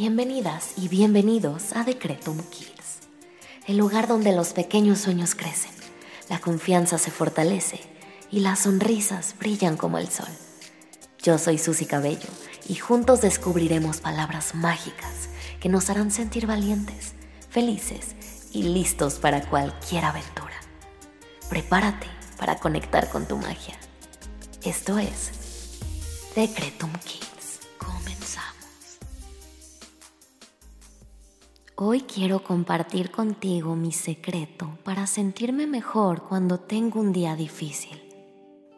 Bienvenidas y bienvenidos a Decretum Kids, el lugar donde los pequeños sueños crecen, la confianza se fortalece y las sonrisas brillan como el sol. Yo soy Susy Cabello y juntos descubriremos palabras mágicas que nos harán sentir valientes, felices y listos para cualquier aventura. Prepárate para conectar con tu magia. Esto es Decretum Kids. Hoy quiero compartir contigo mi secreto para sentirme mejor cuando tengo un día difícil.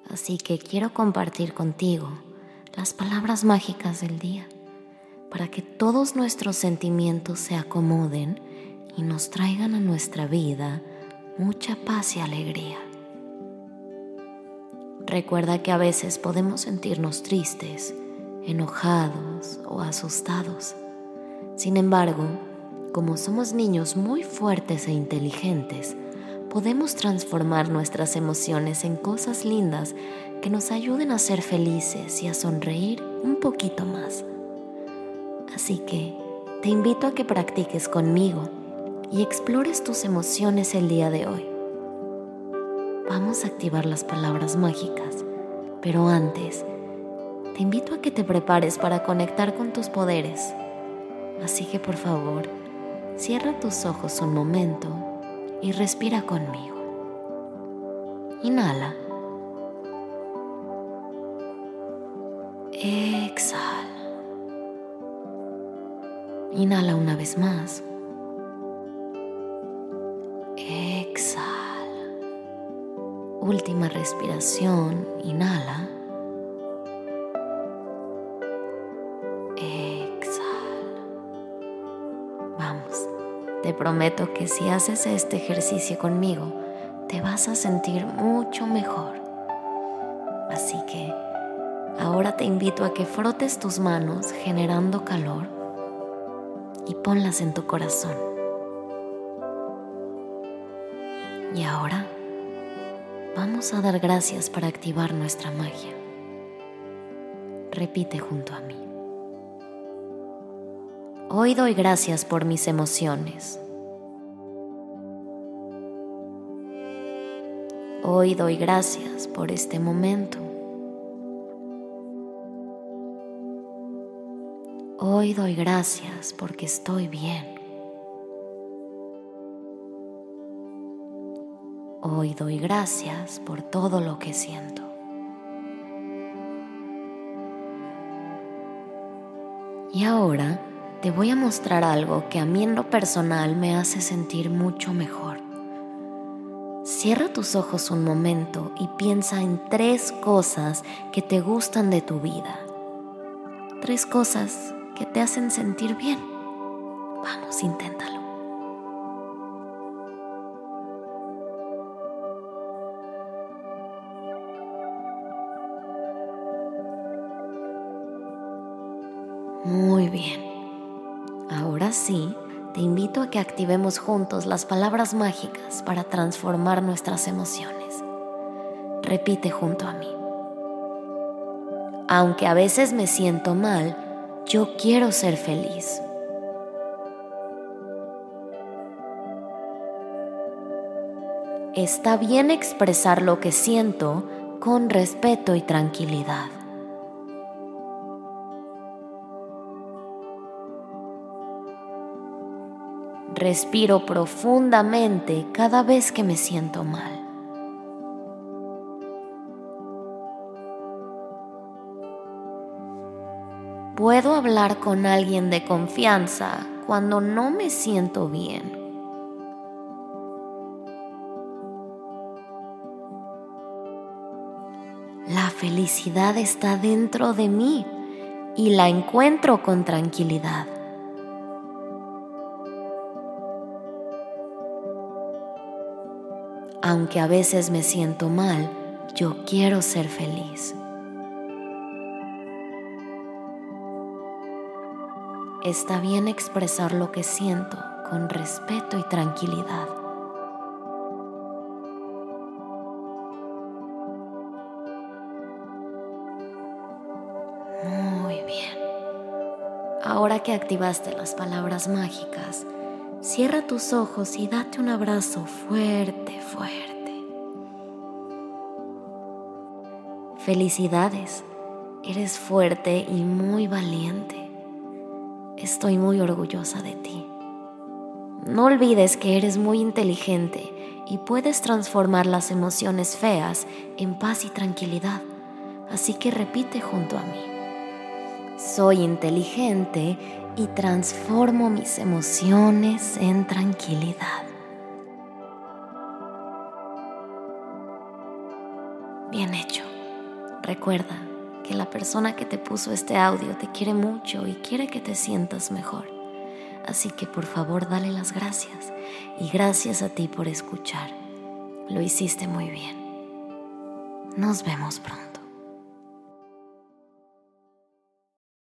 Así que quiero compartir contigo las palabras mágicas del día para que todos nuestros sentimientos se acomoden y nos traigan a nuestra vida mucha paz y alegría. Recuerda que a veces podemos sentirnos tristes, enojados o asustados. Sin embargo, como somos niños muy fuertes e inteligentes, podemos transformar nuestras emociones en cosas lindas que nos ayuden a ser felices y a sonreír un poquito más. Así que te invito a que practiques conmigo y explores tus emociones el día de hoy. Vamos a activar las palabras mágicas, pero antes te invito a que te prepares para conectar con tus poderes. Así que por favor, cierra tus ojos un momento y respira conmigo. Inhala. Exhala. Inhala una vez más. Última respiración, inhala. Te prometo que si haces este ejercicio conmigo, te vas a sentir mucho mejor. Así que ahora te invito a que frotes tus manos generando calor y ponlas en tu corazón. Y ahora vamos a dar gracias para activar nuestra magia. Repite junto a mí. Hoy doy gracias por mis emociones. Hoy doy gracias por este momento. Hoy doy gracias porque estoy bien. Hoy doy gracias por todo lo que siento. Y ahora te voy a mostrar algo que a mí en lo personal me hace sentir mucho mejor. Cierra tus ojos un momento y piensa en tres cosas que te gustan de tu vida. Tres cosas que te hacen sentir bien. Vamos, inténtalo. Muy bien. Ahora sí, te invito a que activemos juntos las palabras mágicas para transformar nuestras emociones. Repite junto a mí. Aunque a veces me siento mal, yo quiero ser feliz. Está bien expresar lo que siento con respeto y tranquilidad. Respiro profundamente cada vez que me siento mal. Puedo hablar con alguien de confianza cuando no me siento bien. La felicidad está dentro de mí y la encuentro con tranquilidad. Aunque a veces me siento mal, yo quiero ser feliz. Está bien expresar lo que siento con respeto y tranquilidad. ahora que activaste las palabras mágicas, cierra tus ojos y date un abrazo fuerte, Felicidades, eres fuerte y muy valiente. Estoy muy orgullosa de ti. No olvides que eres muy inteligente y puedes transformar las emociones feas en paz y tranquilidad. Así que repite junto a mí. Soy inteligente y transformo mis emociones en tranquilidad. Bien hecho. Recuerda que la persona que te puso este audio te quiere mucho y quiere que te sientas mejor. Así que por favor dale las gracias y gracias a ti por escuchar. Lo hiciste muy bien. Nos vemos pronto.